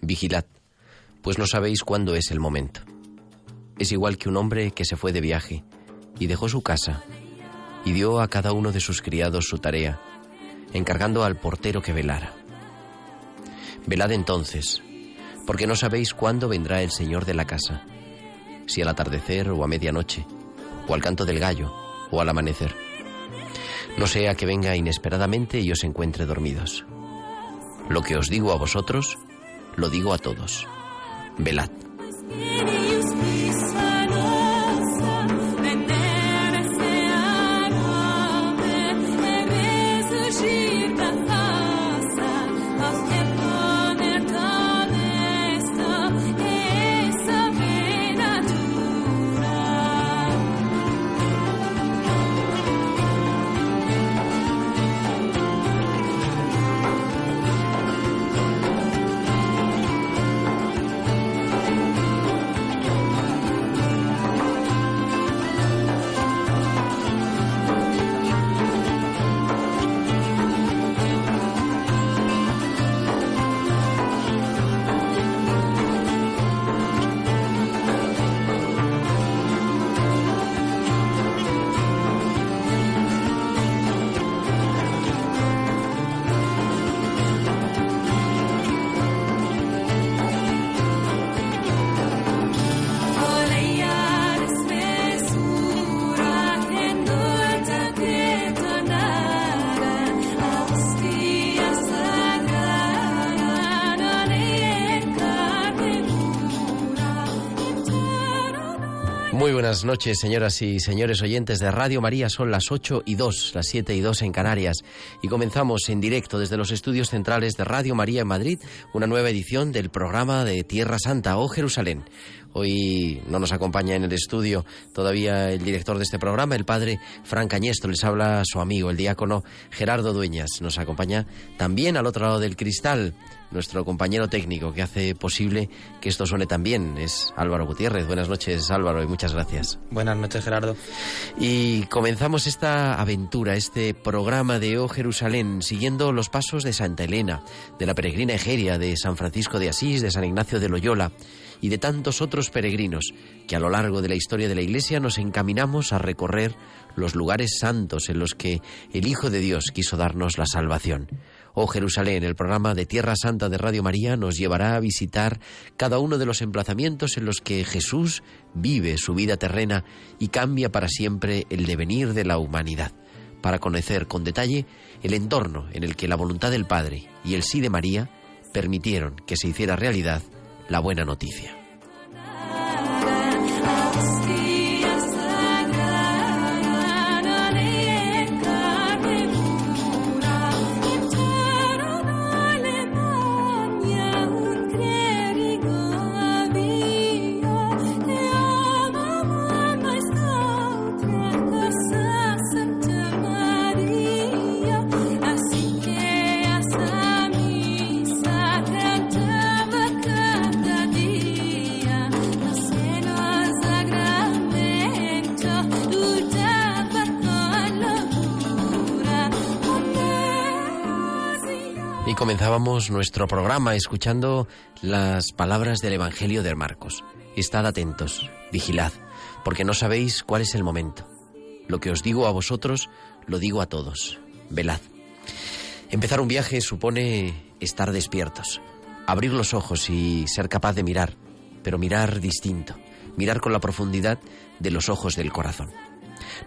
Vigilad, pues no sabéis cuándo es el momento. Es igual que un hombre que se fue de viaje y dejó su casa y dio a cada uno de sus criados su tarea, encargando al portero que velara. Velad entonces, porque no sabéis cuándo vendrá el Señor de la casa, si al atardecer o a medianoche, o al canto del gallo, o al amanecer. No sea que venga inesperadamente y os encuentre dormidos. Lo que os digo a vosotros, lo digo a todos. Velad. Buenas noches, señoras y señores oyentes de Radio María. Son las 8 y 2, las 7 y 2 en Canarias. Y comenzamos en directo desde los estudios centrales de Radio María en Madrid una nueva edición del programa de Tierra Santa o Jerusalén. Hoy no nos acompaña en el estudio todavía el director de este programa, el padre Fran Cañestro. Les habla su amigo, el diácono Gerardo Dueñas. Nos acompaña también al otro lado del cristal nuestro compañero técnico que hace posible que esto suene tan bien. Es Álvaro Gutiérrez. Buenas noches, Álvaro, y muchas gracias. Buenas noches, Gerardo. Y comenzamos esta aventura, este programa de O Jerusalén, siguiendo los pasos de Santa Elena, de la peregrina Egeria, de San Francisco de Asís, de San Ignacio de Loyola y de tantos otros peregrinos que a lo largo de la historia de la Iglesia nos encaminamos a recorrer los lugares santos en los que el Hijo de Dios quiso darnos la salvación. Oh Jerusalén, el programa de Tierra Santa de Radio María nos llevará a visitar cada uno de los emplazamientos en los que Jesús vive su vida terrena y cambia para siempre el devenir de la humanidad, para conocer con detalle el entorno en el que la voluntad del Padre y el sí de María permitieron que se hiciera realidad la buena noticia. Nuestro programa escuchando las palabras del Evangelio de Marcos. Estad atentos, vigilad, porque no sabéis cuál es el momento. Lo que os digo a vosotros, lo digo a todos. Velad. Empezar un viaje supone estar despiertos, abrir los ojos y ser capaz de mirar, pero mirar distinto, mirar con la profundidad de los ojos del corazón.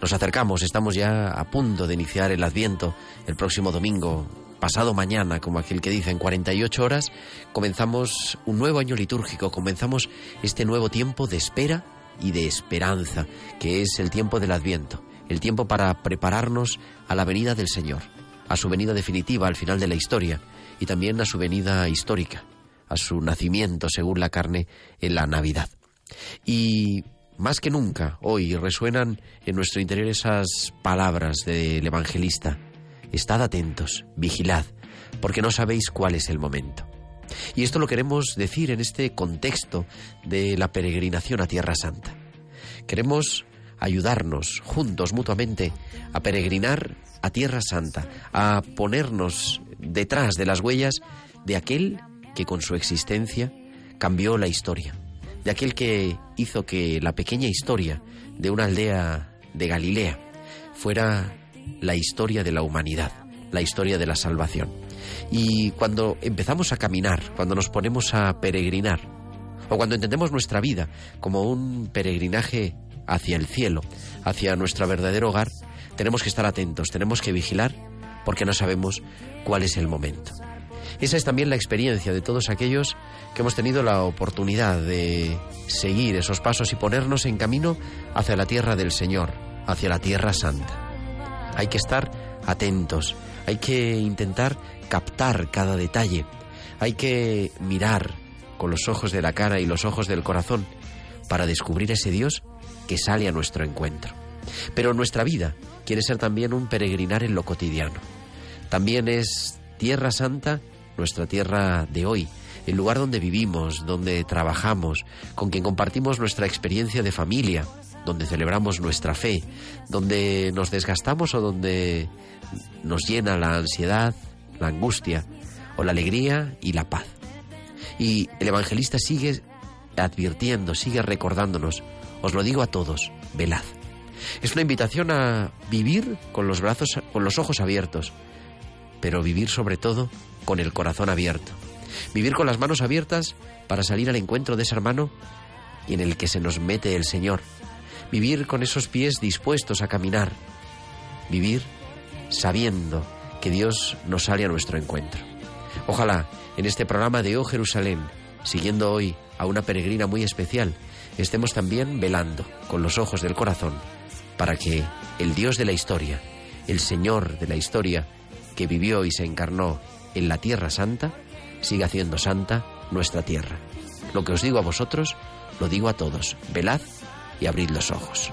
Nos acercamos, estamos ya a punto de iniciar el Adviento el próximo domingo pasado mañana, como aquel que dice, en 48 horas, comenzamos un nuevo año litúrgico, comenzamos este nuevo tiempo de espera y de esperanza, que es el tiempo del Adviento, el tiempo para prepararnos a la venida del Señor, a su venida definitiva al final de la historia, y también a su venida histórica, a su nacimiento según la carne en la Navidad. Y más que nunca, hoy resuenan en nuestro interior esas palabras del evangelista. Estad atentos, vigilad, porque no sabéis cuál es el momento. Y esto lo queremos decir en este contexto de la peregrinación a Tierra Santa. Queremos ayudarnos juntos mutuamente a peregrinar a Tierra Santa, a ponernos detrás de las huellas de aquel que con su existencia cambió la historia, de aquel que hizo que la pequeña historia de una aldea de Galilea fuera la historia de la humanidad, la historia de la salvación. Y cuando empezamos a caminar, cuando nos ponemos a peregrinar, o cuando entendemos nuestra vida como un peregrinaje hacia el cielo, hacia nuestro verdadero hogar, tenemos que estar atentos, tenemos que vigilar, porque no sabemos cuál es el momento. Esa es también la experiencia de todos aquellos que hemos tenido la oportunidad de seguir esos pasos y ponernos en camino hacia la tierra del Señor, hacia la tierra santa. Hay que estar atentos, hay que intentar captar cada detalle, hay que mirar con los ojos de la cara y los ojos del corazón para descubrir ese Dios que sale a nuestro encuentro. Pero nuestra vida quiere ser también un peregrinar en lo cotidiano. También es Tierra Santa nuestra tierra de hoy, el lugar donde vivimos, donde trabajamos, con quien compartimos nuestra experiencia de familia, donde celebramos nuestra fe, donde nos desgastamos o donde nos llena la ansiedad, la angustia o la alegría y la paz. Y el evangelista sigue advirtiendo, sigue recordándonos, os lo digo a todos, velad. Es una invitación a vivir con los brazos, con los ojos abiertos, pero vivir sobre todo con el corazón abierto. Vivir con las manos abiertas para salir al encuentro de ese hermano y en el que se nos mete el Señor. Vivir con esos pies dispuestos a caminar. Vivir sabiendo que Dios nos sale a nuestro encuentro. Ojalá en este programa de Oh Jerusalén, siguiendo hoy a una peregrina muy especial, estemos también velando con los ojos del corazón para que el Dios de la historia, el Señor de la historia, que vivió y se encarnó en la Tierra Santa, siga haciendo santa nuestra tierra. Lo que os digo a vosotros, lo digo a todos. Velad y abrid los ojos.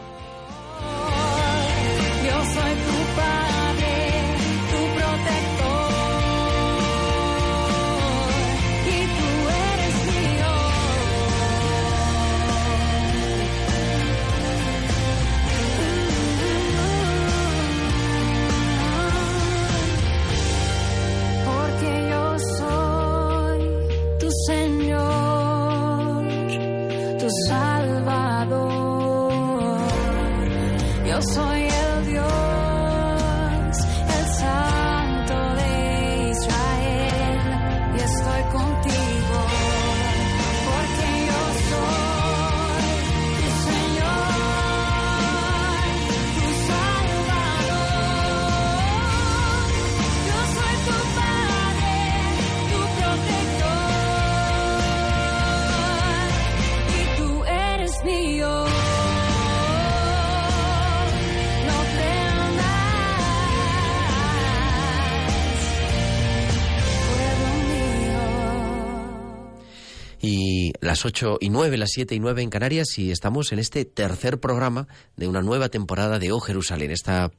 Las 8 y 9, las 7 y 9 en Canarias y estamos en este tercer programa de una nueva temporada de O Jerusalén, esta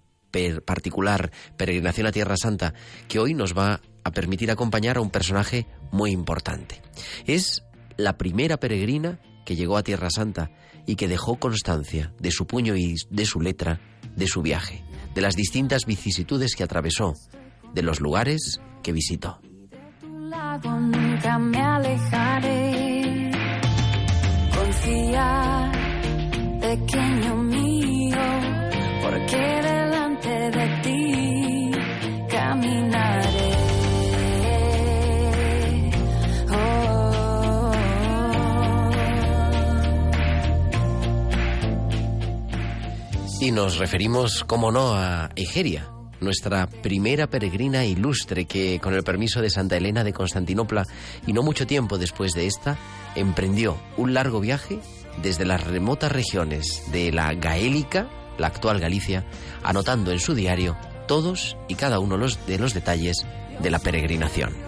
particular peregrinación a Tierra Santa que hoy nos va a permitir acompañar a un personaje muy importante. Es la primera peregrina que llegó a Tierra Santa y que dejó constancia de su puño y de su letra de su viaje, de las distintas vicisitudes que atravesó, de los lugares que visitó. Pequeño mío, porque delante de ti caminaré. Oh. Y nos referimos, como no, a Egeria, nuestra primera peregrina ilustre que, con el permiso de Santa Elena de Constantinopla y no mucho tiempo después de esta, emprendió un largo viaje desde las remotas regiones de la Gaélica, la actual Galicia, anotando en su diario todos y cada uno de los detalles de la peregrinación.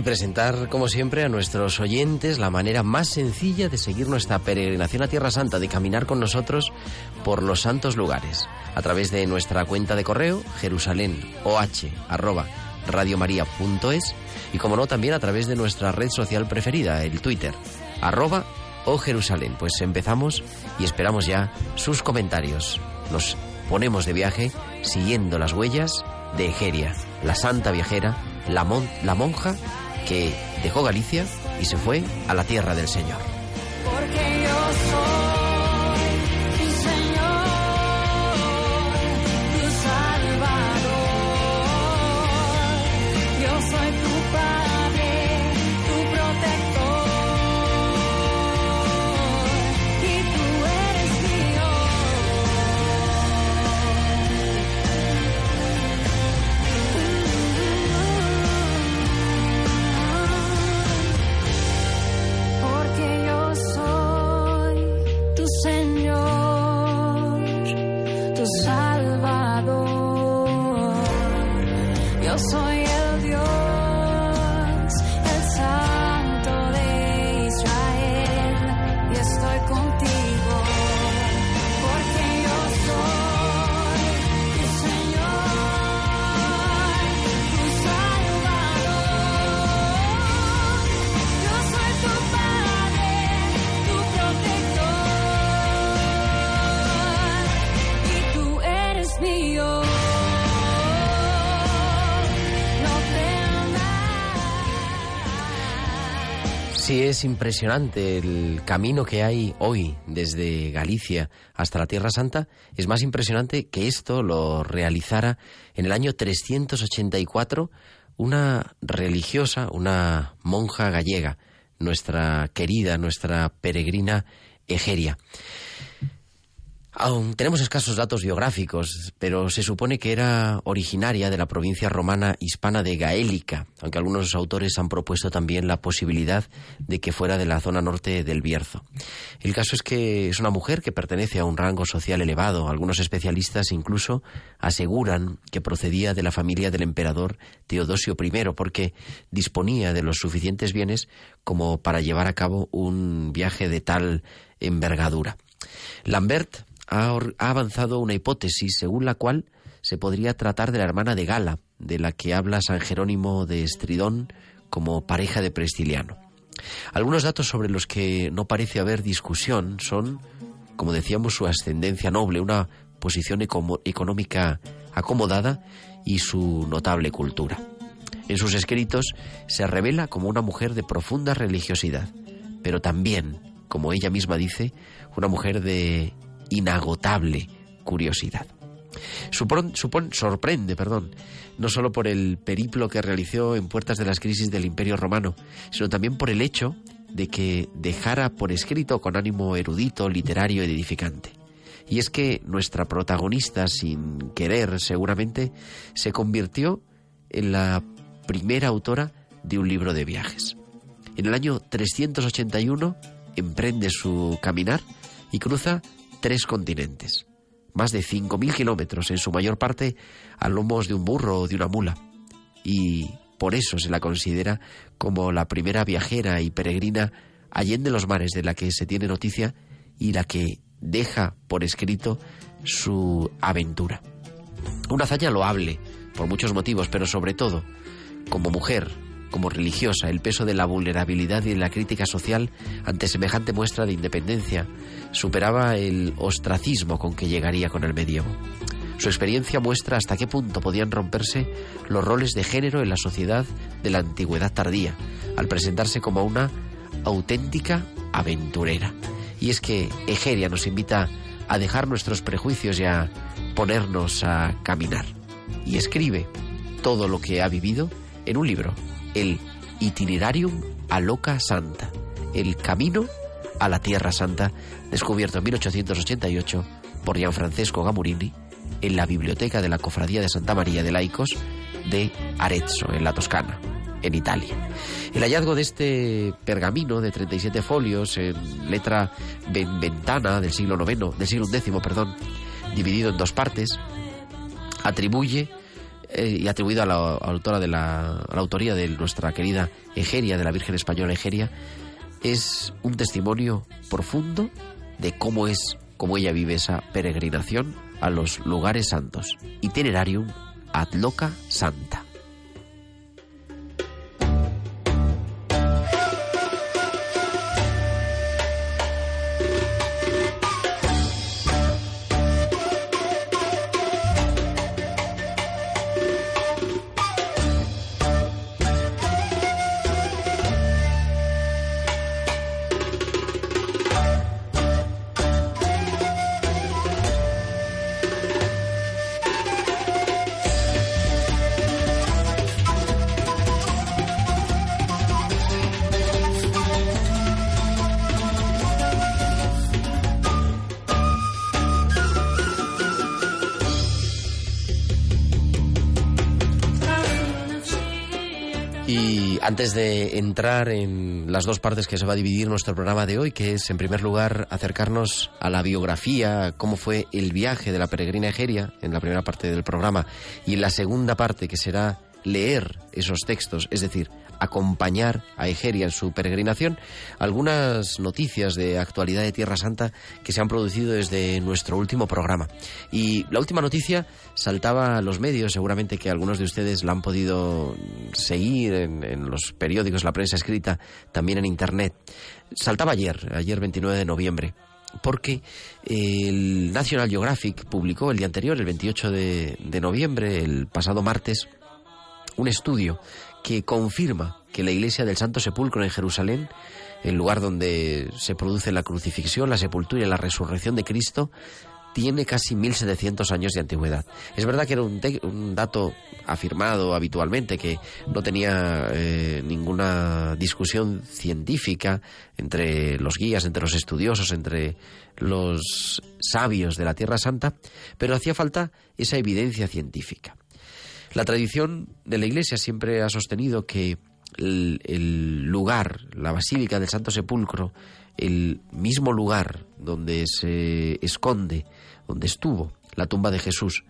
Y presentar, como siempre, a nuestros oyentes la manera más sencilla de seguir nuestra peregrinación a Tierra Santa, de caminar con nosotros por los santos lugares, a través de nuestra cuenta de correo, jerusalén.oh@radiomaria.es y, como no, también a través de nuestra red social preferida, el Twitter, arroba o Jerusalén. Pues empezamos y esperamos ya sus comentarios. Nos ponemos de viaje siguiendo las huellas de Egeria, la santa viajera, la, la monja que dejó Galicia y se fue a la tierra del Señor. Sí, es impresionante el camino que hay hoy desde Galicia hasta la Tierra Santa. Es más impresionante que esto lo realizara en el año 384 una religiosa, una monja gallega, nuestra querida, nuestra peregrina Egeria. Aún tenemos escasos datos biográficos, pero se supone que era originaria de la provincia romana hispana de Gaélica, aunque algunos autores han propuesto también la posibilidad de que fuera de la zona norte del Bierzo. El caso es que es una mujer que pertenece a un rango social elevado. Algunos especialistas incluso aseguran que procedía de la familia del emperador Teodosio I, porque disponía de los suficientes bienes como para llevar a cabo un viaje de tal envergadura. Lambert ha, avanzado una hipótesis según la cual se podría tratar de la hermana de Gala, de la que habla San Jerónimo de Estridón como pareja de Prestiliano. Algunos datos sobre los que no parece haber discusión son, como decíamos, su ascendencia noble, una posición económica acomodada y su notable cultura. En sus escritos se revela como una mujer de profunda religiosidad, pero también, como ella misma dice, una mujer de inagotable curiosidad. Supon- sorprende, perdón, no solo por el periplo que realizó en puertas de las crisis del Imperio Romano, sino también por el hecho de que dejara por escrito con ánimo erudito, literario y edificante. Y es que nuestra protagonista, sin querer seguramente, se convirtió en la primera autora de un libro de viajes. En el año 381 emprende su caminar y cruza tres continentes, más de 5.000 kilómetros, en su mayor parte a lomos de un burro o de una mula. Y por eso se la considera como la primera viajera y peregrina allende los mares de la que se tiene noticia y la que deja por escrito su aventura. Una hazaña loable, por muchos motivos, pero sobre todo, como mujer, como religiosa, el peso de la vulnerabilidad y de la crítica social ante semejante muestra de independencia superaba el ostracismo con que llegaría con el medievo. Su experiencia muestra hasta qué punto podían romperse los roles de género en la sociedad de la antigüedad tardía, al presentarse como una auténtica aventurera. Y es que Egeria nos invita a dejar nuestros prejuicios y a ponernos a caminar. Y escribe todo lo que ha vivido en un libro, el Itinerarium a Loca Santa, el camino a la Tierra Santa, descubierto en 1888 por Gianfrancesco Gamurini en la biblioteca de la Cofradía de Santa María de Laicos de Arezzo, en la Toscana, en Italia. El hallazgo de este pergamino de 37 folios en letra ventana del siglo IX, del siglo X, perdón, dividido en dos partes, atribuye eh, y atribuido a la autora de la, a la autoría de nuestra querida Egeria, de la Virgen Española Egeria, es un testimonio profundo de cómo es, cómo ella vive esa peregrinación a los lugares santos. Itinerarium ad loca santa. Antes de entrar en las dos partes que se va a dividir nuestro programa de hoy, que es en primer lugar acercarnos a la biografía, cómo fue el viaje de la peregrina Egeria en la primera parte del programa, y en la segunda parte que será leer esos textos, es decir, acompañar a Egeria en su peregrinación, algunas noticias de actualidad de Tierra Santa que se han producido desde nuestro último programa. Y la última noticia saltaba a los medios, seguramente que algunos de ustedes la han podido seguir en, los periódicos, la prensa escrita, también en Internet. Saltaba ayer, ayer 29 de noviembre porque el National Geographic publicó el día anterior, el 28 de, de noviembre, el pasado martes, un estudio que confirma que la iglesia del Santo Sepulcro en Jerusalén, el lugar donde se produce la crucifixión, la sepultura y la resurrección de Cristo, tiene casi 1700 años de antigüedad. Es verdad que era un, dato afirmado habitualmente, que no tenía eh, ninguna discusión científica entre los guías, entre los estudiosos, entre los sabios de la Tierra Santa, pero hacía falta esa evidencia científica. La tradición de la Iglesia siempre ha sostenido que el, lugar, la Basílica del Santo Sepulcro, el mismo lugar donde se esconde, donde estuvo la tumba de Jesús,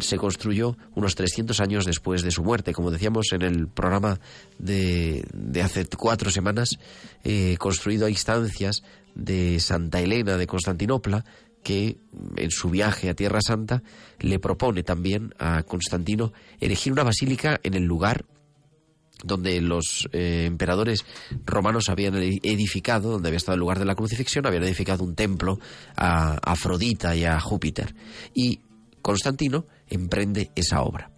se construyó unos 300 años después de su muerte. Como decíamos en el programa de, de hace cuatro semanas, eh, construido a instancias de Santa Elena de Constantinopla, que en su viaje a Tierra Santa le propone también a Constantino erigir una basílica en el lugar donde los eh, emperadores romanos habían edificado, donde había estado el lugar de la crucifixión, habían edificado un templo a Afrodita y a Júpiter. Y Constantino emprende esa obra.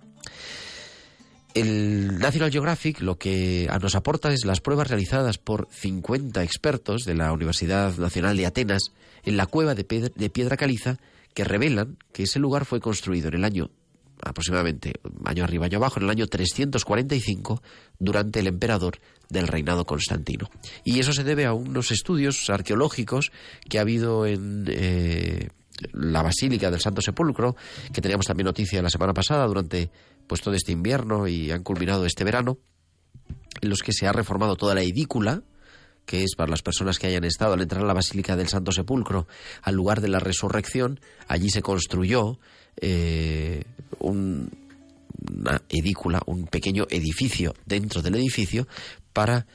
El National Geographic lo que nos aporta es las pruebas realizadas por 50 expertos de la Universidad Nacional de Atenas en la cueva de piedra, caliza que revelan que ese lugar fue construido en el año aproximadamente año arriba, año abajo, en el año 345, durante el emperador del reinado Constantino. Y eso se debe a unos estudios arqueológicos que ha habido en eh, la Basílica del Santo Sepulcro, que teníamos también noticia la semana pasada, durante pues todo este invierno y han culminado este verano, en los que se ha reformado toda la edícula, que es para las personas que hayan estado al entrar a la Basílica del Santo Sepulcro, al lugar de la resurrección, allí se construyó eh, un, una edícula, un pequeño edificio dentro del edificio para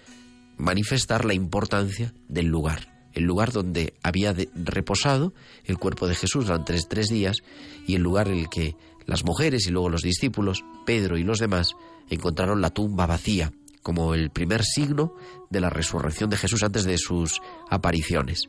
manifestar la importancia del lugar. El lugar donde había reposado el cuerpo de Jesús durante tres días y el lugar en el que las mujeres y luego los discípulos, Pedro y los demás, encontraron la tumba vacía como el primer signo de la resurrección de Jesús antes de sus apariciones.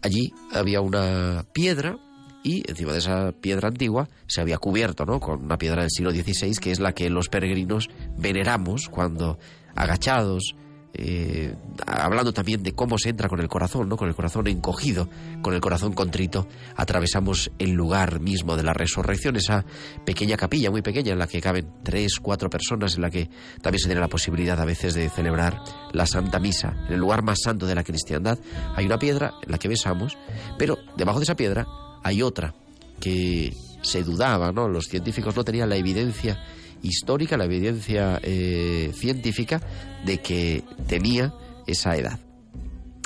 Allí había una piedra y encima de esa piedra antigua se había cubierto ¿no? con una piedra del siglo XVI que es la que los peregrinos veneramos cuando agachados, eh, hablando también de cómo se entra con el corazón, ¿no? con el corazón encogido, con el corazón contrito, atravesamos el lugar mismo de la resurrección, esa pequeña capilla muy pequeña en la que caben tres, cuatro personas, en la que también se tiene la posibilidad a veces de celebrar la Santa Misa. En el lugar más santo de la cristiandad hay una piedra en la que besamos, pero debajo de esa piedra hay otra que se dudaba, ¿no? Los científicos no tenían la evidencia histórica, la evidencia eh, científica de que tenía esa edad.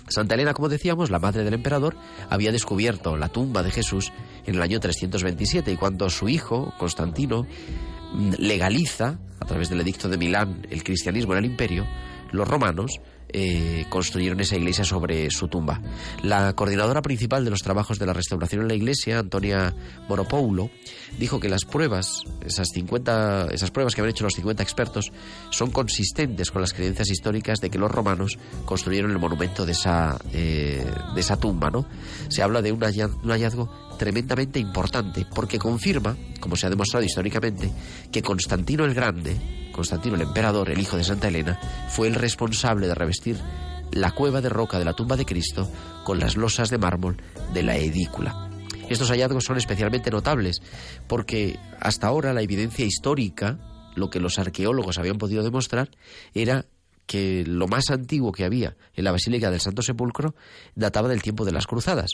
Santa Elena, como decíamos, la madre del emperador, había descubierto la tumba de Jesús en el año 327 y cuando su hijo, Constantino, mm, legaliza, a través del edicto de Milán, el cristianismo en el imperio, los romanos eh, construyeron esa iglesia sobre su tumba. La coordinadora principal de los trabajos de la restauración en la iglesia, Antonia Moropoulo, dijo que las pruebas, esas 50, esas pruebas que habían hecho los 50 expertos, son consistentes con las creencias históricas de que los romanos construyeron el monumento de esa, eh, de esa tumba. ¿no? Se habla de un hallazgo tremendamente importante porque confirma, como se ha demostrado históricamente, que Constantino el Grande, Constantino el emperador, el hijo de Santa Elena, fue el responsable de revestir la cueva de roca de la tumba de Cristo con las losas de mármol de la edícula. Estos hallazgos son especialmente notables porque hasta ahora la evidencia histórica, lo que los arqueólogos habían podido demostrar, era que lo más antiguo que había en la Basílica del Santo Sepulcro databa del tiempo de las cruzadas.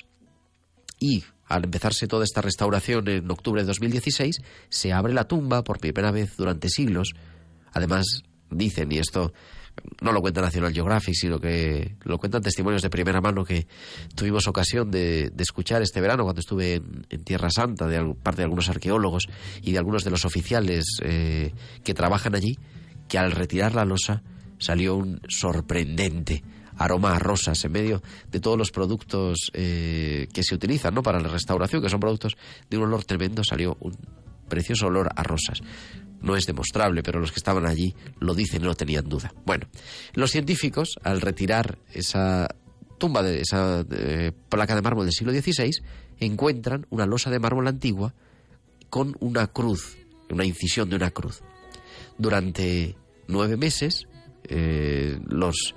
Y al empezarse toda esta restauración en octubre de 2016, se abre la tumba por primera vez durante siglos. Además, dicen, y esto no lo cuenta National Geographic, sino que lo cuentan testimonios de primera mano que tuvimos ocasión de, de escuchar este verano cuando estuve en, Tierra Santa, de parte de algunos arqueólogos y de algunos de los oficiales eh, que trabajan allí, que al retirar la losa salió un sorprendente aroma a rosas en medio de todos los productos eh, que se utilizan ¿no? para la restauración, que son productos de un olor tremendo, salió un precioso olor a rosas. No es demostrable, pero los que estaban allí lo dicen no tenían duda. Bueno, los científicos, al retirar esa tumba de esa placa de mármol del siglo XVI, encuentran una losa de mármol antigua con una cruz, una incisión de una cruz. Durante nueve meses, eh, los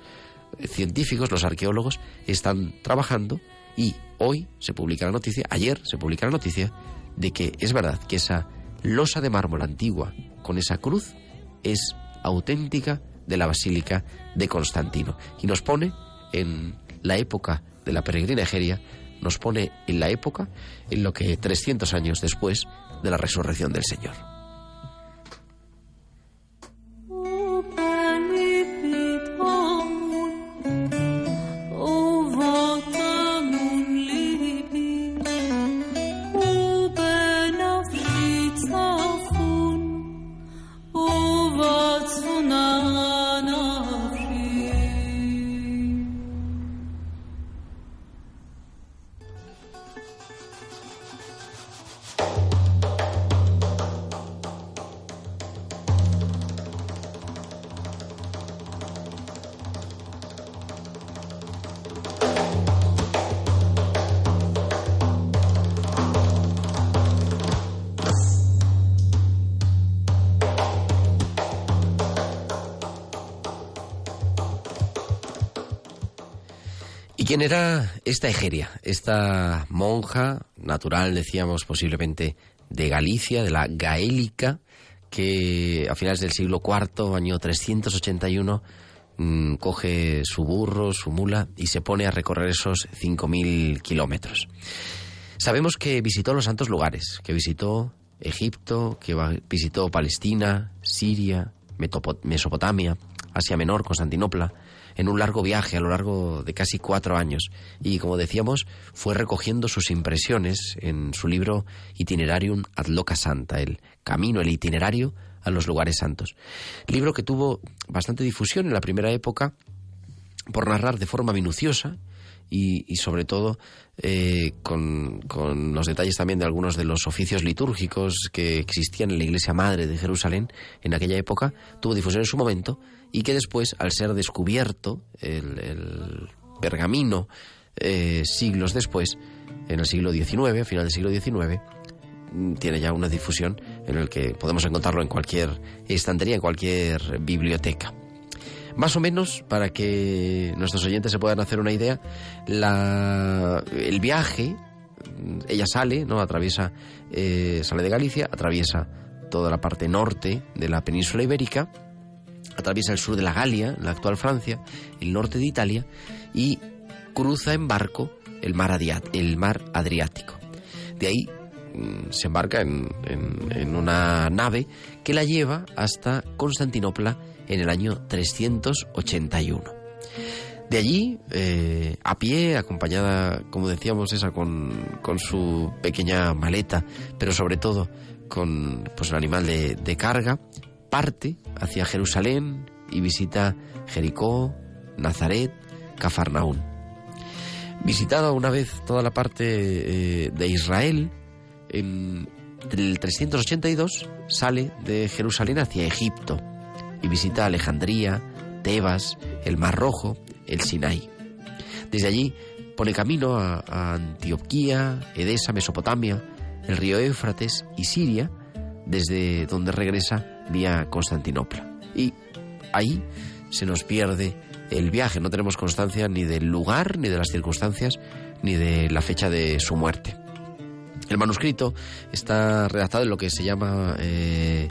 científicos, los arqueólogos, están trabajando y hoy se publica la noticia, ayer se publica la noticia, de que es verdad que esa losa de mármol antigua con esa cruz es auténtica de la Basílica de Constantino. Y nos pone en la época de la peregrina Egeria, nos pone en la época en lo que 300 años después de la resurrección del Señor. Quién era esta Egeria? Esta monja natural, decíamos, posiblemente de Galicia, de la Gaélica, que a finales del siglo IV, año 381, mm, coge su burro, su mula y se pone a recorrer esos 5.000 kilómetros. Sabemos que visitó los santos lugares, que visitó Egipto, que visitó Palestina, Siria, Mesopotamia, Asia Menor, Constantinopla, en un largo viaje a lo largo de casi cuatro años. Y como decíamos, fue recogiendo sus impresiones en su libro Itinerarium ad Loca Santa, el camino, el itinerario a los lugares santos. Libro que tuvo bastante difusión en la primera época por narrar de forma minuciosa y, y sobre todo eh, con, con los detalles también de algunos de los oficios litúrgicos que existían en la Iglesia Madre de Jerusalén en aquella época, tuvo difusión en su momento y que después, al ser descubierto el, pergamino eh, siglos después, en el siglo XIX, a final del siglo XIX, mm, tiene ya una difusión en el que podemos encontrarlo en cualquier estantería, en cualquier biblioteca. Más o menos, para que nuestros oyentes se puedan hacer una idea, la- el viaje, ella sale, ¿no? Atraviesa, eh, sale de Galicia, atraviesa toda la parte norte de la península ibérica, atraviesa el sur de la Galia, la actual Francia, el norte de Italia y cruza en barco el mar, el mar Adriático. De ahí mm, se embarca en, en- en una nave que la lleva hasta Constantinopla en el año 381. De allí, eh, a pie, acompañada, como decíamos, esa con, su pequeña maleta, pero sobre todo con pues, el animal de, de carga, parte hacia Jerusalén y visita Jericó, Nazaret, Cafarnaún. Visitada una vez toda la parte eh, de Israel, en el 382 sale de Jerusalén hacia Egipto y visita Alejandría, Tebas, el Mar Rojo, el Sinai. Desde allí pone camino a, Antioquía, Edesa, Mesopotamia, el río Éufrates y Siria, desde donde regresa vía Constantinopla. Y ahí se nos pierde el viaje, no tenemos constancia ni del lugar, ni de las circunstancias, ni de la fecha de su muerte. El manuscrito está redactado en lo que se llama eh,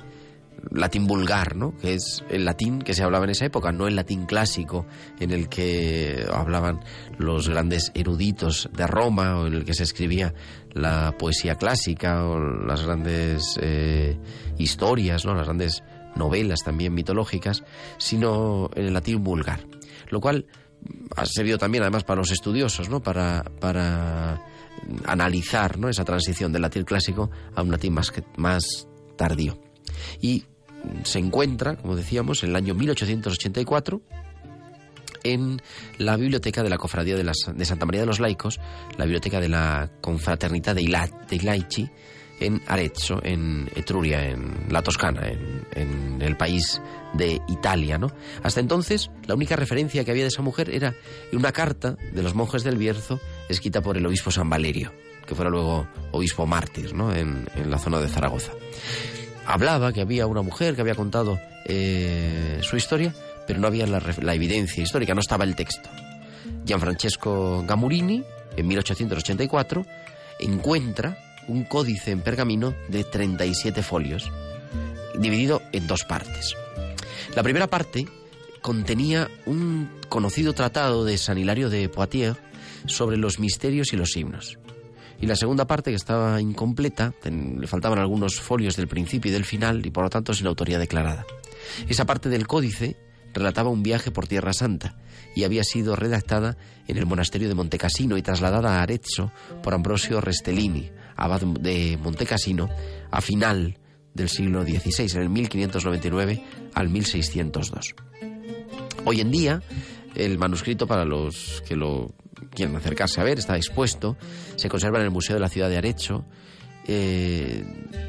latín vulgar, ¿no? que es el latín que se hablaba en esa época, no el latín clásico en el que hablaban los grandes eruditos de Roma o en el que se escribía la poesía clásica o las grandes eh, historias, ¿no? las grandes novelas también mitológicas, sino el latín vulgar, lo cual ha servido también además para los estudiosos, ¿no? para, para analizar ¿no? esa transición del latín clásico a un latín más, más tardío. Y se encuentra, como decíamos, en el año 1884 en la biblioteca de la Cofradía de, las- de Santa María de los Laicos, la biblioteca de la Confraternidad de, Ila, de Ilaichi, en Arezzo, en Etruria, en la Toscana, en, el país de Italia. ¿no? Hasta entonces, la única referencia que había de esa mujer era una carta de los monjes del Bierzo escrita por el obispo San Valerio, que fuera luego obispo mártir ¿no? en la zona de Zaragoza hablaba que había una mujer que había contado eh, su historia, pero no había la, la evidencia histórica, no estaba el texto. Gianfrancesco Gamurini, en 1884, encuentra un códice en pergamino de 37 folios, dividido en dos partes. La primera parte contenía un conocido tratado de San Hilario de Poitiers sobre los misterios y los himnos. Y la segunda parte, que estaba incompleta, le faltaban algunos folios del principio y del final, y por lo tanto sin autoría declarada. Esa parte del códice relataba un viaje por Tierra Santa y había sido redactada en el monasterio de Montecassino y trasladada a Arezzo por Ambrosio Restellini, abad de Montecassino, a final del siglo XVI, en el 1599 al 1602. Hoy en día, el manuscrito, para los que lo quieren acercarse a ver, está expuesto, se conserva en el Museo de la Ciudad de Arezzo eh,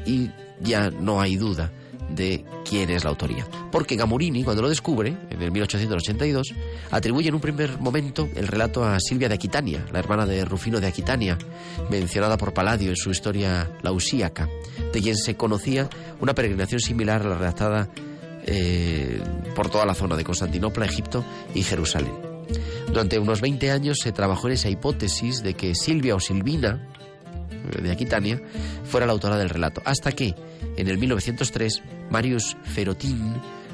y ya no hay duda de quién es la autoría. Porque Gamurini, cuando lo descubre, en el 1882, atribuye en un primer momento el relato a Silvia de Aquitania, la hermana de Rufino de Aquitania, mencionada por Palladio en su historia lausíaca, de quien se conocía una peregrinación similar a la redactada eh, por toda la zona de Constantinopla, Egipto y Jerusalén. Durante unos 20 años se trabajó en esa hipótesis de que Silvia o Silvina eh, de Aquitania fuera la autora del relato, hasta que en el 1903 Marius Ferotin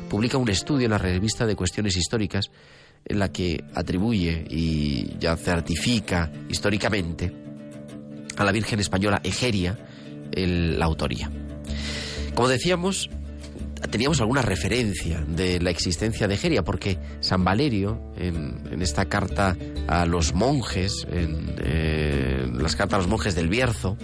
publica un estudio en la revista de cuestiones históricas en la que atribuye y ya certifica históricamente a la Virgen española Egeria la autoría. Como decíamos, teníamos alguna referencia de la existencia de Egeria, porque San Valerio, en, esta carta a los monjes, en eh, las cartas a los monjes del Bierzo,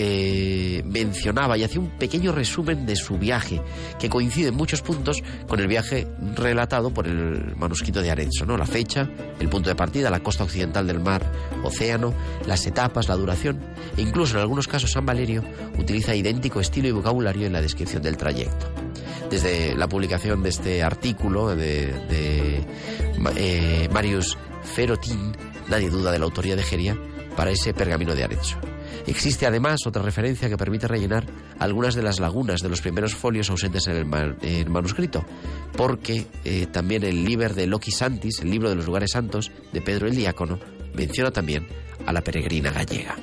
eh, mencionaba y hacía un pequeño resumen de su viaje, que coincide en muchos puntos con el viaje relatado por el manuscrito de Arezzo, ¿no? La fecha, el punto de partida, la costa occidental del mar, océano, las etapas, la duración, e incluso en algunos casos San Valerio utiliza idéntico estilo y vocabulario en la descripción del trayecto. Desde la publicación de este artículo de, eh, Marius Ferotin, nadie duda de la autoría de Geria para ese pergamino de Arezzo. Existe además otra referencia que permite rellenar algunas de las lagunas de los primeros folios ausentes en el, manuscrito, porque eh, también el Liber de Loki Santis, el libro de los lugares santos de Pedro el Diácono, menciona también a la peregrina gallega.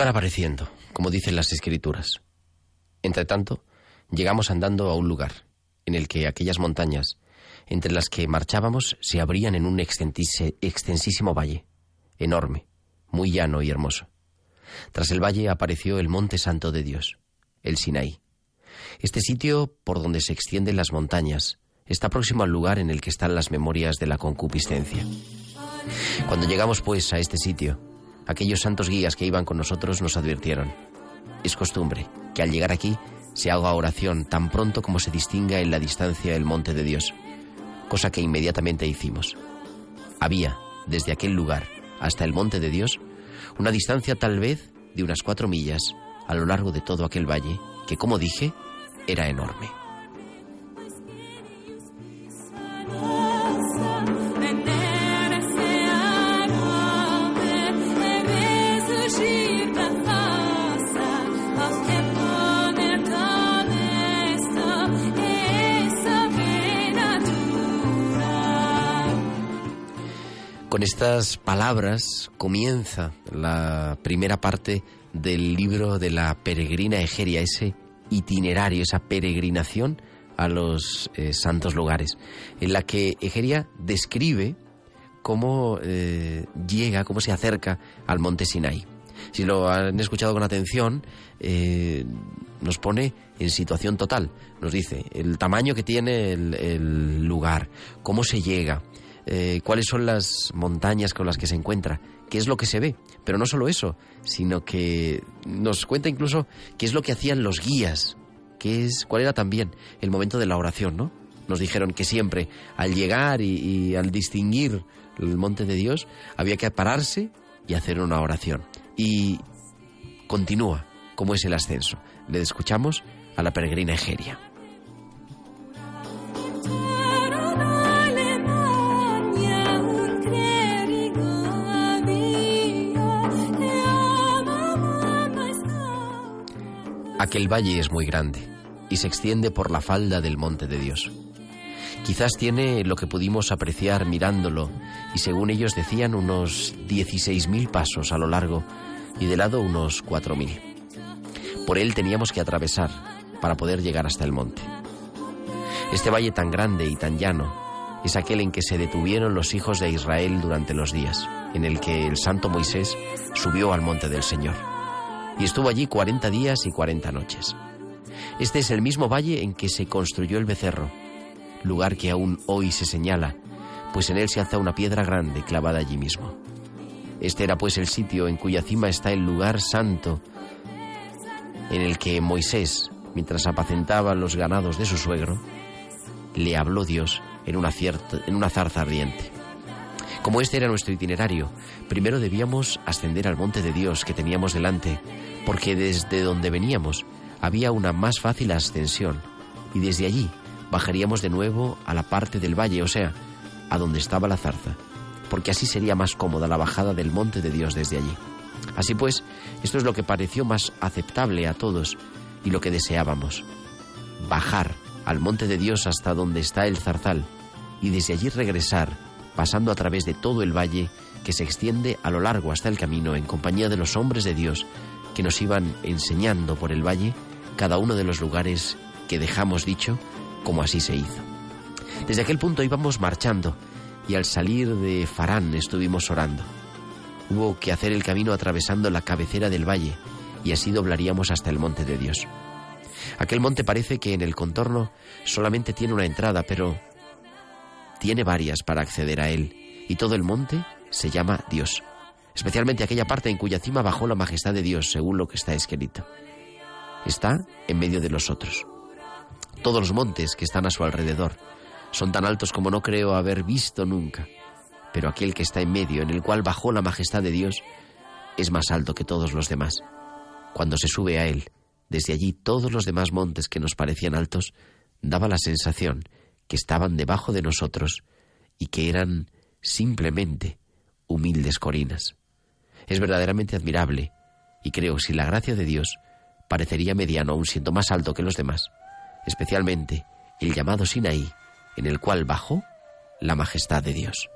Iban apareciendo, como dicen las escrituras. Entre tanto, llegamos andando a un lugar en el que aquellas montañas, entre las que marchábamos, se abrían en un extensísimo valle, enorme, muy llano y hermoso. Tras el valle apareció el monte santo de Dios, el Sinaí. Este sitio, por donde se extienden las montañas, está próximo al lugar en el que están las memorias de la concupiscencia. Cuando llegamos, pues, a este sitio, aquellos santos guías que iban con nosotros nos advirtieron. Es costumbre que al llegar aquí se haga oración tan pronto como se distinga en la distancia el monte de Dios, cosa que inmediatamente hicimos. Había, desde aquel lugar hasta el monte de Dios, una distancia tal vez de unas cuatro millas a lo largo de todo aquel valle, que como dije, era enorme. Con estas palabras comienza la primera parte del libro de la peregrina Egeria, ese itinerario, esa peregrinación a los eh, santos lugares, en la que Egeria describe cómo eh, llega, cómo se acerca al monte Sinai. Si lo han escuchado con atención, eh, nos pone en situación total. Nos dice el tamaño que tiene el, el lugar, cómo se llega, eh, cuáles son las montañas con las que se encuentra, qué es lo que se ve. Pero no solo eso, sino que nos cuenta incluso qué es lo que hacían los guías, qué es, cuál era también el momento de la oración, ¿no? Nos dijeron que siempre al llegar y, y al distinguir el monte de Dios había que pararse y hacer una oración. Y continúa cómo es el ascenso. Le escuchamos a la peregrina Egeria. Aquel valle es muy grande y se extiende por la falda del monte de Dios. Quizás tiene lo que pudimos apreciar mirándolo y según ellos decían unos 16.000 pasos a lo largo y de lado unos 4.000. Por él teníamos que atravesar para poder llegar hasta el monte. Este valle tan grande y tan llano es aquel en que se detuvieron los hijos de Israel durante los días, en el que el santo Moisés subió al monte del Señor. Y estuvo allí 40 días y 40 noches. Este es el mismo valle en que se construyó el becerro, lugar que aún hoy se señala, pues en él se alza una piedra grande clavada allí mismo. Este era pues el sitio en cuya cima está el lugar santo en el que Moisés, mientras apacentaba los ganados de su suegro, le habló Dios en una, cierta, en una zarza ardiente. Como este era nuestro itinerario, primero debíamos ascender al monte de Dios que teníamos delante, porque desde donde veníamos había una más fácil ascensión, y desde allí bajaríamos de nuevo a la parte del valle, o sea, a donde estaba la zarza, porque así sería más cómoda la bajada del monte de Dios desde allí. Así pues, esto es lo que pareció más aceptable a todos y lo que deseábamos. Bajar al monte de Dios hasta donde está el zarzal y desde allí regresar, pasando a través de todo el valle que se extiende a lo largo hasta el camino en compañía de los hombres de Dios que nos iban enseñando por el valle cada uno de los lugares que dejamos dicho, como así se hizo. Desde aquel punto íbamos marchando y al salir de Farán estuvimos orando. Hubo que hacer el camino atravesando la cabecera del valle y así doblaríamos hasta el monte de Dios. Aquel monte parece que en el contorno solamente tiene una entrada, pero tiene varias para acceder a él, y todo el monte se llama Dios, especialmente aquella parte en cuya cima bajó la majestad de Dios, según lo que está escrito. Está en medio de los otros. Todos los montes que están a su alrededor son tan altos como no creo haber visto nunca, pero aquel que está en medio, en el cual bajó la majestad de Dios, es más alto que todos los demás. Cuando se sube a él, desde allí todos los demás montes que nos parecían altos, daba la sensación que estaban debajo de nosotros y que eran simplemente humildes colinas. Es verdaderamente admirable y creo que si la gracia de Dios parecería mediano aun siendo más alto que los demás, especialmente el llamado Sinaí, en el cual bajó la majestad de Dios.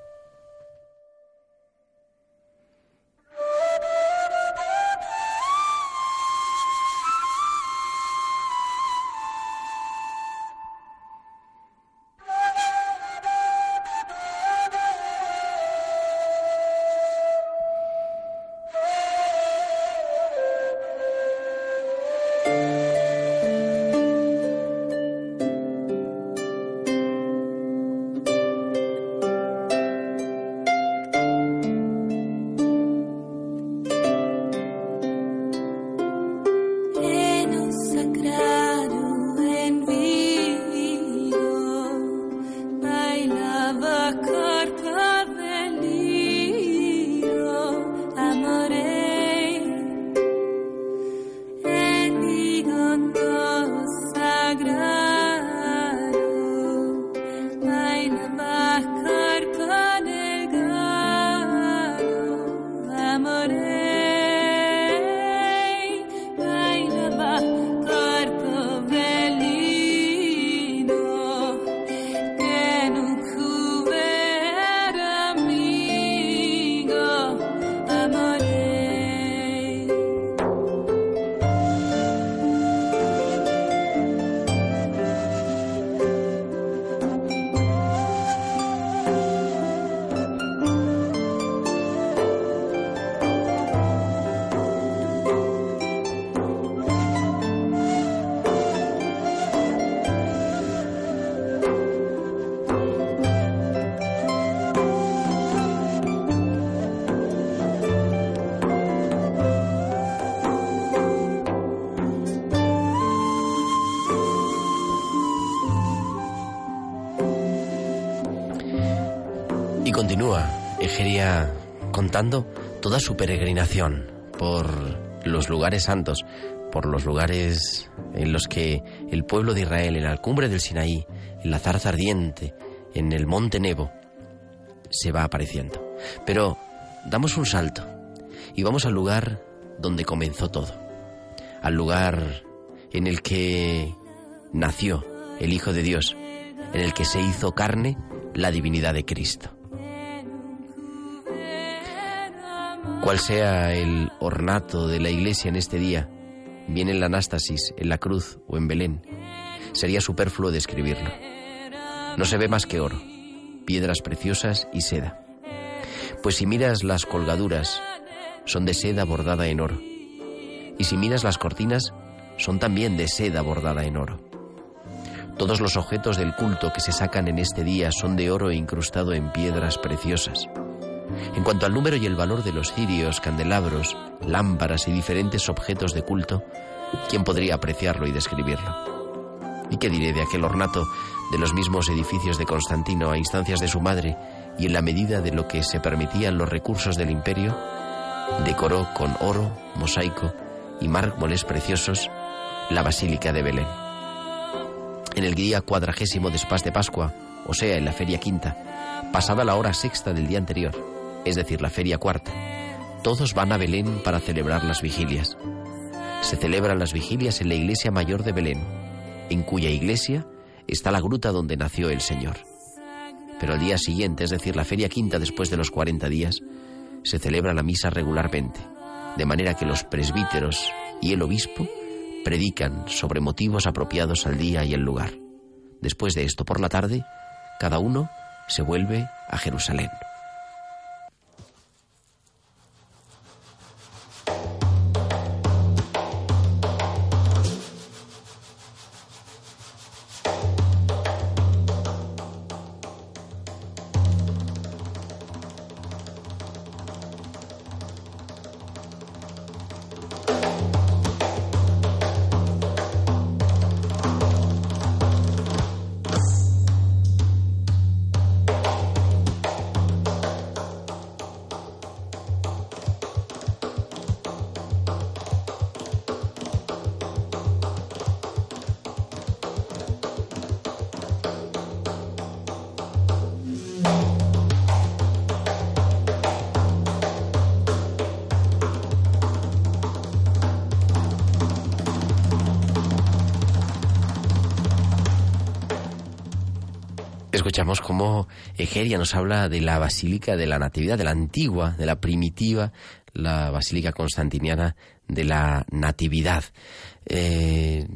Continúa Egeria contando toda su peregrinación por los lugares santos, por los lugares en los que el pueblo de Israel, en la cumbre del Sinaí, en la zarza ardiente, en el monte Nebo, se va apareciendo. Pero damos un salto y vamos al lugar donde comenzó todo, al lugar en el que nació el Hijo de Dios, en el que se hizo carne la divinidad de Cristo. Cual sea el ornato de la iglesia en este día, bien en la anástasis, en la cruz o en Belén, sería superfluo describirlo. No se ve más que oro, piedras preciosas y seda. Pues si miras las colgaduras, son de seda bordada en oro. Y si miras las cortinas, son también de seda bordada en oro. Todos los objetos del culto que se sacan en este día son de oro incrustado en piedras preciosas. En cuanto al número y el valor de los cirios, candelabros, lámparas y diferentes objetos de culto, ¿quién podría apreciarlo y describirlo? ¿Y qué diré de aquel ornato de los mismos edificios de Constantino a instancias de su madre y en la medida de lo que se permitían los recursos del imperio? Decoró con oro, mosaico y mármoles preciosos la Basílica de Belén. En el día cuadragésimo después de Pascua, o sea, en la feria quinta, pasada la hora sexta del día anterior, es decir, la feria cuarta, todos van a Belén para celebrar las vigilias. Se celebran las vigilias en la iglesia mayor de Belén, en cuya iglesia está la gruta donde nació el Señor. Pero al día siguiente, es decir, la feria quinta después de los 40 días, se celebra la misa regularmente, de manera que los presbíteros y el obispo predican sobre motivos apropiados al día y el lugar. Después de esto, por la tarde, cada uno se vuelve a Jerusalén. Escuchamos cómo Egeria nos habla de la Basílica de la Natividad, de la antigua, de la primitiva, la Basílica Constantiniana de la Natividad. Eh,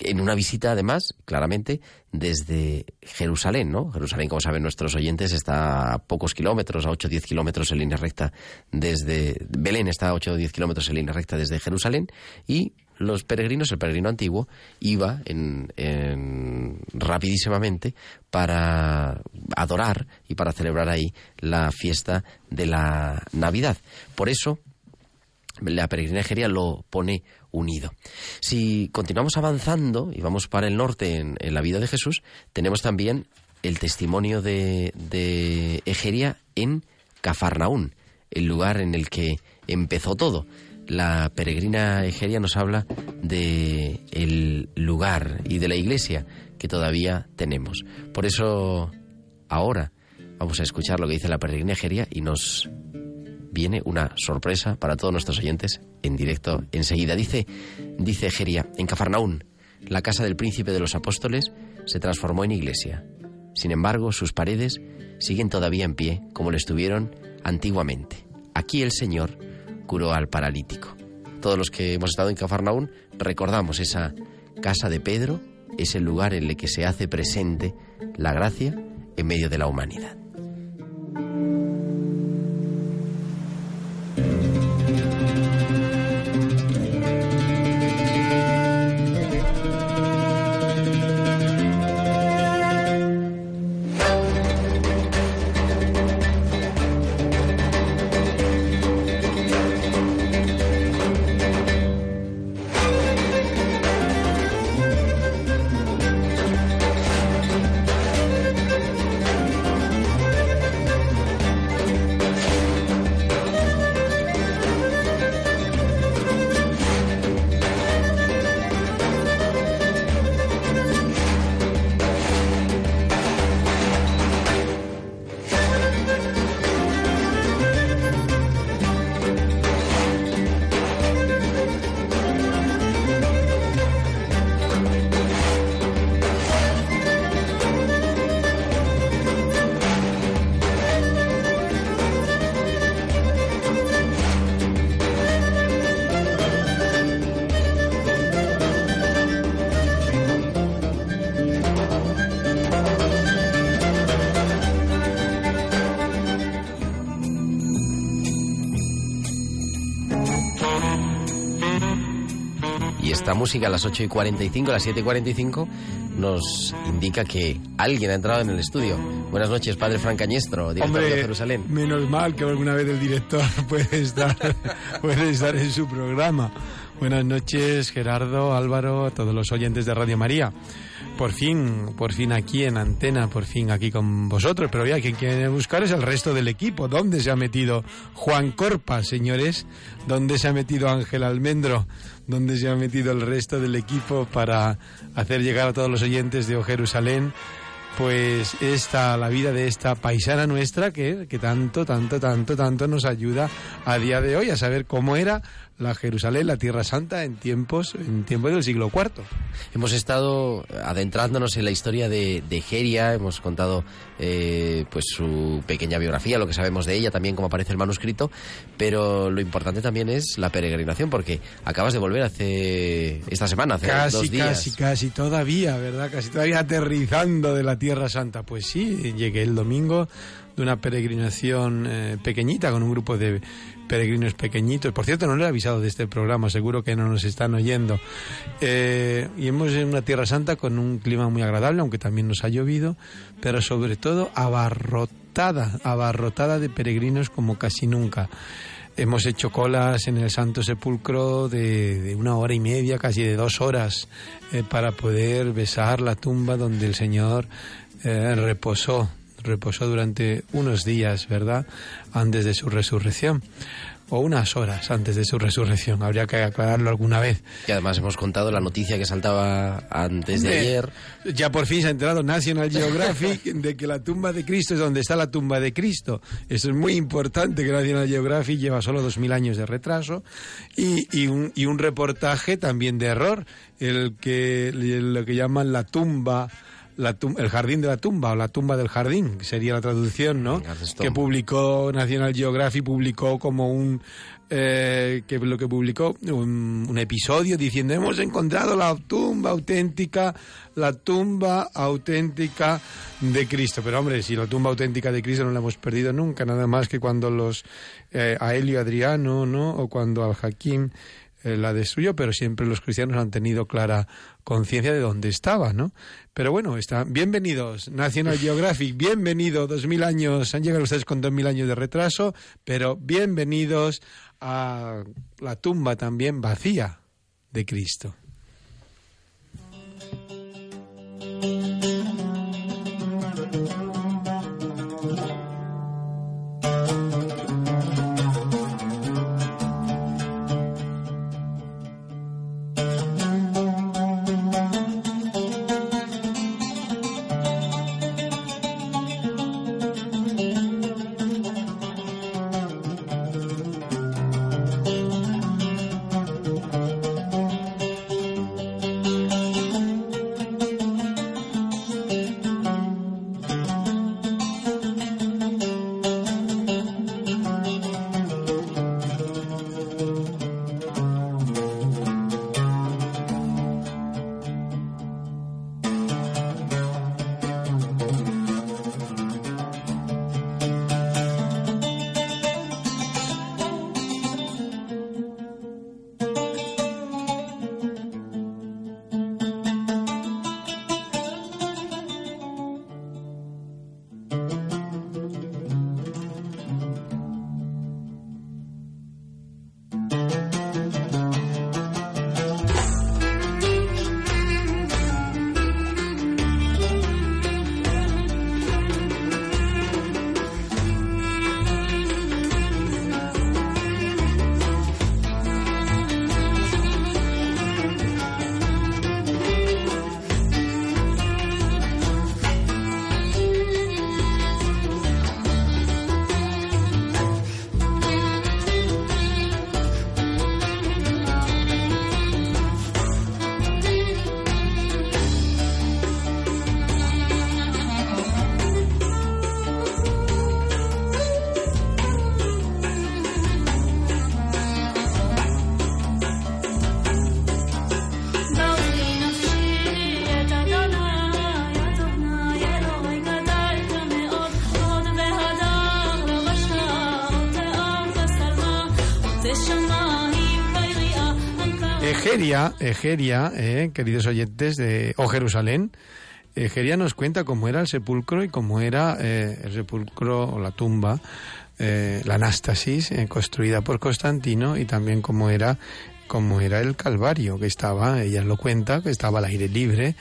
en una visita, además, claramente, desde Jerusalén, ¿no? Jerusalén, como saben nuestros oyentes, está a pocos kilómetros, a 8 o 10 kilómetros en línea recta desde... Belén está a 8 o 10 kilómetros en línea recta desde Jerusalén y los peregrinos, el peregrino antiguo, iba en, en, rapidísimamente para adorar y para celebrar ahí la fiesta de la Navidad. Por eso, la peregrinajería lo pone unido. Si continuamos avanzando y vamos para el norte en, en la vida de Jesús, tenemos también el testimonio de, de Egeria en Cafarnaún, el lugar en el que empezó todo la peregrina Egeria nos habla de el lugar y de la iglesia que todavía tenemos. Por eso ahora vamos a escuchar lo que dice la peregrina Egeria y nos viene una sorpresa para todos nuestros oyentes en directo enseguida. Dice, dice Egeria, en Cafarnaún, la casa del príncipe de los apóstoles se transformó en iglesia. Sin embargo, sus paredes siguen todavía en pie como lo estuvieron antiguamente. Aquí el Señor al paralítico. Todos los que hemos estado en Cafarnaún recordamos esa casa de Pedro, es el lugar en el que se hace presente la gracia en medio de la humanidad. Música a las 8 y 45, a las 7 y 45, nos indica que alguien ha entrado en el estudio. Buenas noches, padre Fran Cañestro, director de Hombre, Jerusalén. menos mal que alguna vez el director puede estar, puede estar en su programa. Buenas noches, Gerardo, Álvaro, a todos los oyentes de Radio María. Por fin, por fin aquí en antena, por fin aquí con vosotros. Pero ya quien quiere buscar es el resto del equipo. ¿Dónde se ha metido Juan Corpa, señores? ¿Dónde se ha metido Ángel Almendro? ¿Dónde se ha metido el resto del equipo para hacer llegar a todos los oyentes de O Jerusalén? Pues esta, la vida de esta paisana nuestra que, que tanto, tanto, tanto, tanto nos ayuda a día de hoy a saber cómo era la Jerusalén, la Tierra Santa en tiempos, en tiempos del siglo IV. Hemos estado adentrándonos en la historia de, de Geria, hemos contado eh, pues su pequeña biografía, lo que sabemos de ella, también cómo aparece el manuscrito, pero lo importante también es la peregrinación, porque acabas de volver hace esta semana, hace Casi, dos días. casi, casi todavía, ¿verdad? Casi todavía aterrizando de la Tierra Santa. Pues sí, llegué el domingo de una peregrinación eh, pequeñita con un grupo de peregrinos pequeñitos. Por cierto, no le he avisado de este programa, seguro que no nos están oyendo. Eh, y hemos en una Tierra Santa con un clima muy agradable, aunque también nos ha llovido, pero sobre todo abarrotada, abarrotada de peregrinos como casi nunca. Hemos hecho colas en el Santo Sepulcro de, una hora y media, casi de dos horas, eh, para poder besar la tumba donde el Señor eh, reposó, reposó durante unos días, ¿verdad? Antes de su resurrección. O unas horas antes de su resurrección. Habría que aclararlo alguna vez. Y además hemos contado la noticia que saltaba antes de ayer. Ya por fin se ha enterado National Geographic de que la tumba de Cristo es donde está la tumba de Cristo. Eso es muy importante que National Geographic lleva solo dos mil años de retraso y, y un, y un reportaje también de error, el que lo que llaman la tumba. La el jardín de la tumba o la tumba del jardín, que sería la traducción, ¿no? Que publicó National Geographic, publicó como un eh, que lo que publicó un, un episodio diciendo hemos encontrado la tumba auténtica, la tumba auténtica de Cristo. Pero hombre, si la tumba auténtica de Cristo no la hemos perdido nunca, nada más que cuando los eh, a Helio Adriano, ¿no? O cuando al Hakim eh, la destruyó, pero siempre los cristianos han tenido clara conciencia de dónde estaba, ¿no? Pero bueno, está, bienvenidos, National Geographic, bienvenido, dos mil años, han llegado ustedes con dos mil años de retraso, pero bienvenidos a la tumba también vacía de Cristo. Egeria, Egeria, eh, queridos oyentes de O Jerusalén, Egeria nos cuenta cómo era el sepulcro y cómo era eh, el sepulcro o la tumba, eh, la anástasis eh, construida por Constantino y también cómo era cómo era el Calvario, que estaba, ella lo cuenta, que estaba al aire libre,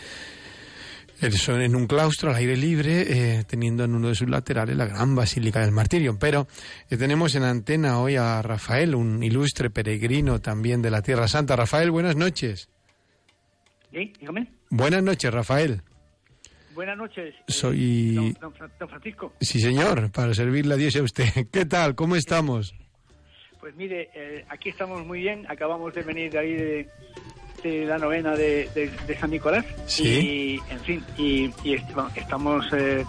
eso en un claustro al aire libre, eh, teniendo en uno de sus laterales la gran Basílica del Martirio. Pero eh, tenemos en antena hoy a Rafael, un ilustre peregrino también de la Tierra Santa. Rafael, buenas noches. Sí, dígame. Buenas noches, Rafael. Buenas noches. eh, Soy- Don, don Fra- don Francisco. Sí, señor, para servirle a Dios y a usted. ¿Qué tal? ¿Cómo estamos? Pues mire, eh, aquí estamos muy bien. Acabamos de venir de ahí de, de la novena de, de- de San Nicolás. Sí. Y, en fin, y, y est- bueno, estamos eh,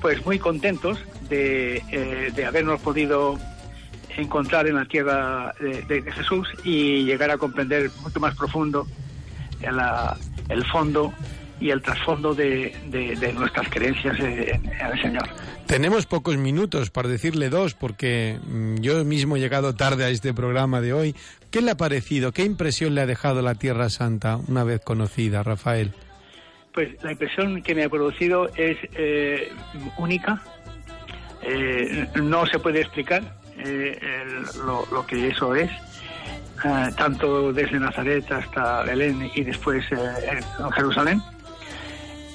pues muy contentos de, eh, de habernos podido encontrar en la tierra de, Jesús y llegar a comprender mucho más profundo la- el fondo y el trasfondo de, de- de nuestras creencias en, en el Señor. Tenemos pocos minutos para decirle dos, porque mm, yo mismo he llegado tarde a este programa de hoy. ¿Qué le ha parecido? ¿Qué impresión le ha dejado la Tierra Santa una vez conocida, Rafael? Pues la impresión que me ha producido es eh, única. Eh, no se puede explicar eh, el- lo, lo que eso es, eh, tanto desde Nazaret hasta Belén y después eh, en Jerusalén.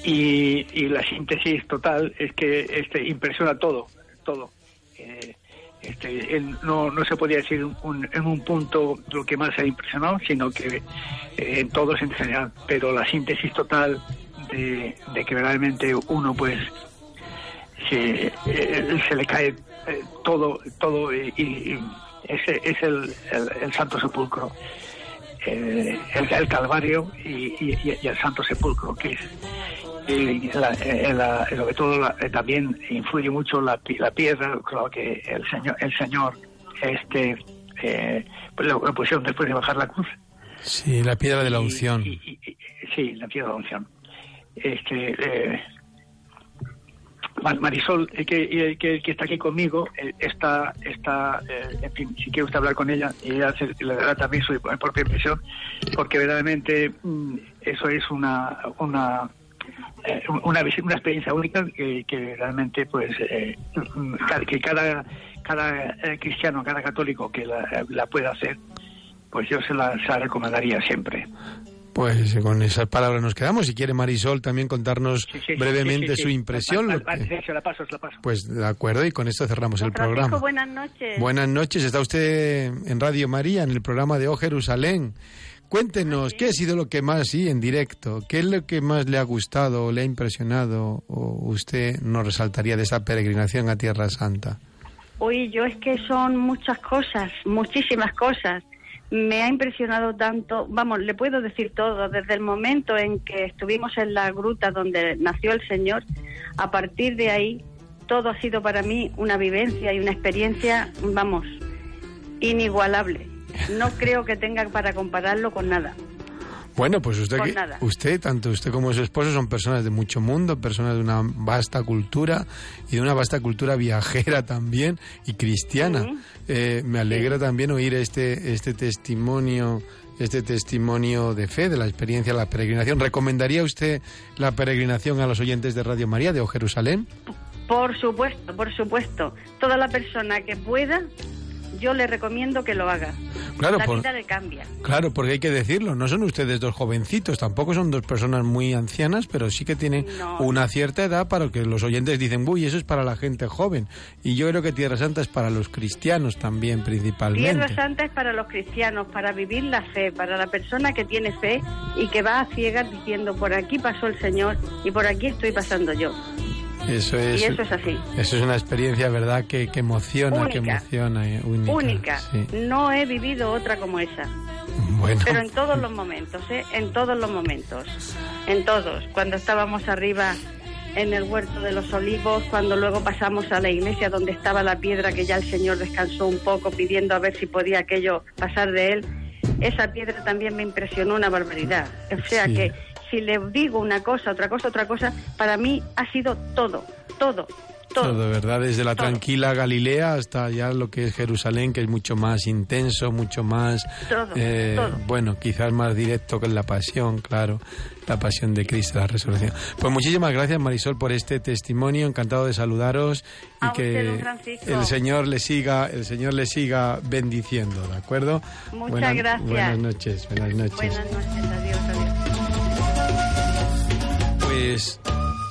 Y, y la síntesis total es que este impresiona todo, todo. Eh, este, él no, no se podía decir en un punto lo que más ha impresionado, sino que eh, en todos en general. Pero la síntesis total de, de que realmente uno pues se, eh, le cae eh, todo, todo y, y ese es el, el- el Santo Sepulcro. Eh, el, el Calvario y, y- y el Santo Sepulcro, que es y la- eh, la- sobre todo la- eh, también influye mucho la, la piedra, creo que el Señor, el Señor este, eh, pues lo, lo pusieron después de bajar la cruz. Sí, la piedra de la unción. Y- y- y- sí, la piedra de la unción. Este, eh, Mar- Marisol, eh, que, que, que está aquí conmigo, eh, está, está eh, en fin, si quiere usted hablar con ella, y ella se- le dará también su propia impresión, porque verdaderamente mm, eso es una, una, una, una experiencia única que, que realmente, pues, eh, que cada, cada eh, cristiano, cada católico que la, la pueda hacer, pues yo se la, se la recomendaría siempre. Pues con esas palabras nos quedamos. Si quiere Marisol también contarnos Sí, sí, brevemente sí, sí, su impresión. Vale, lo vale, que- sí, se la paso, se la paso. Pues de acuerdo, y con esto cerramos el Francisco, programa. buenas noches. Buenas noches, está usted en Radio María, en el programa de O Jerusalén. Cuéntenos, ¿qué ha sido lo que más, sí, en directo, qué es lo que más le ha gustado o le ha impresionado o usted nos resaltaría de esa peregrinación a Tierra Santa? Uy, yo es que son muchas cosas, muchísimas cosas. Me ha impresionado tanto, vamos, le puedo decir todo, desde el momento en que estuvimos en la gruta donde nació el Señor, a partir de ahí, todo ha sido para mí una vivencia y una experiencia, vamos, inigualable. No creo que tenga para compararlo con nada. Bueno, pues usted, que- usted, tanto usted como su esposo, son personas de mucho mundo, personas de una vasta cultura y de una vasta cultura viajera también y cristiana. Eh, me alegra también oír este, este testimonio este testimonio de fe, de la experiencia de la peregrinación. ¿Recomendaría usted la peregrinación a los oyentes de Radio María de O Jerusalén? Por supuesto, por supuesto. Toda la persona que pueda, yo le recomiendo que lo haga. Claro, la por- vida le cambia. Claro, porque hay que decirlo, no son ustedes dos jovencitos, tampoco son dos personas muy ancianas, pero sí que tienen No. una cierta edad para que los oyentes dicen, uy, eso es para la gente joven. Y yo creo que Tierra Santa es para los cristianos también, principalmente. Tierra Santa es para los cristianos, para vivir la fe, para la persona que tiene fe y que va a ciegas diciendo, por aquí pasó el Señor y por aquí estoy pasando yo. Eso es, y eso es así. eso es una experiencia, ¿verdad?, que, que emociona, que emociona. eh, única. Única. sí. No he vivido otra como esa. Bueno, Pero en todos los momentos, ¿eh? En todos los momentos. En todos. Cuando estábamos arriba en el huerto de los olivos, cuando luego pasamos a la iglesia donde estaba la piedra que ya el Señor descansó un poco pidiendo a ver si podía aquello pasar de él, esa piedra también me impresionó una barbaridad. O sea Sí. que si le digo una cosa, otra cosa, otra cosa, para mí ha sido todo, todo. todo. Todo, ¿verdad? Desde la Todo. tranquila Galilea hasta ya lo que es Jerusalén, que es mucho más intenso, mucho más, Todo, eh, todo. bueno, quizás más directo que la pasión, claro, la pasión de Cristo, la resurrección. Pues muchísimas gracias, Marisol, por este testimonio. Encantado de saludaros y A que usted, el Señor le siga, el Señor le siga bendiciendo, ¿de acuerdo? Muchas Buenas- gracias. Buenas noches, buenas noches. Buenas noches. Pues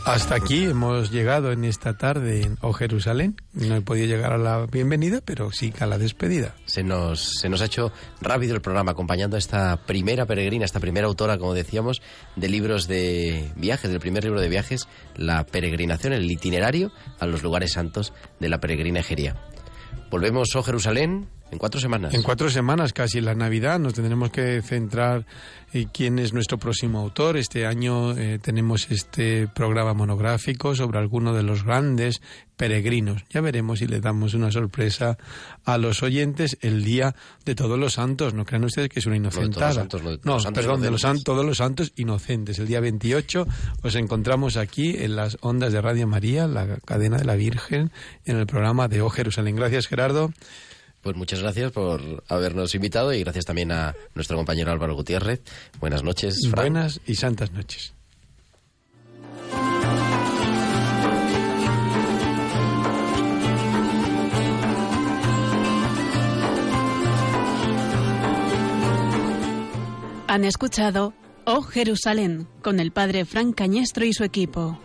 hasta aquí hemos llegado en esta tarde en O Jerusalén. No he podido llegar a la bienvenida, pero sí a la despedida. Se nos, se nos ha hecho rápido el programa acompañando a esta primera peregrina, esta primera autora, como decíamos, de libros de viajes, del primer libro de viajes, La peregrinación, el itinerario a los lugares santos de la peregrinajería. Volvemos, oh Jerusalén, en cuatro semanas. En cuatro semanas, casi la Navidad, nos tendremos que centrar en quién es nuestro próximo autor. Este año eh, tenemos este programa monográfico sobre alguno de los grandes peregrinos. Ya veremos si le damos una sorpresa a los oyentes el día de todos los santos. No crean ustedes que es una los inocentada. santos, lo de no, los santos perdón, de los todos los santos inocentes. El día 28 os encontramos aquí en las ondas de Radio María, la cadena de la Virgen, en el programa de O Jerusalén. Gracias, Gerardo. Pues muchas gracias por habernos invitado y gracias también a nuestro compañero Álvaro Gutiérrez. Buenas noches, Fran. Buenas y santas noches. Han escuchado Oh Jerusalén con el padre Frank Cañestro y su equipo.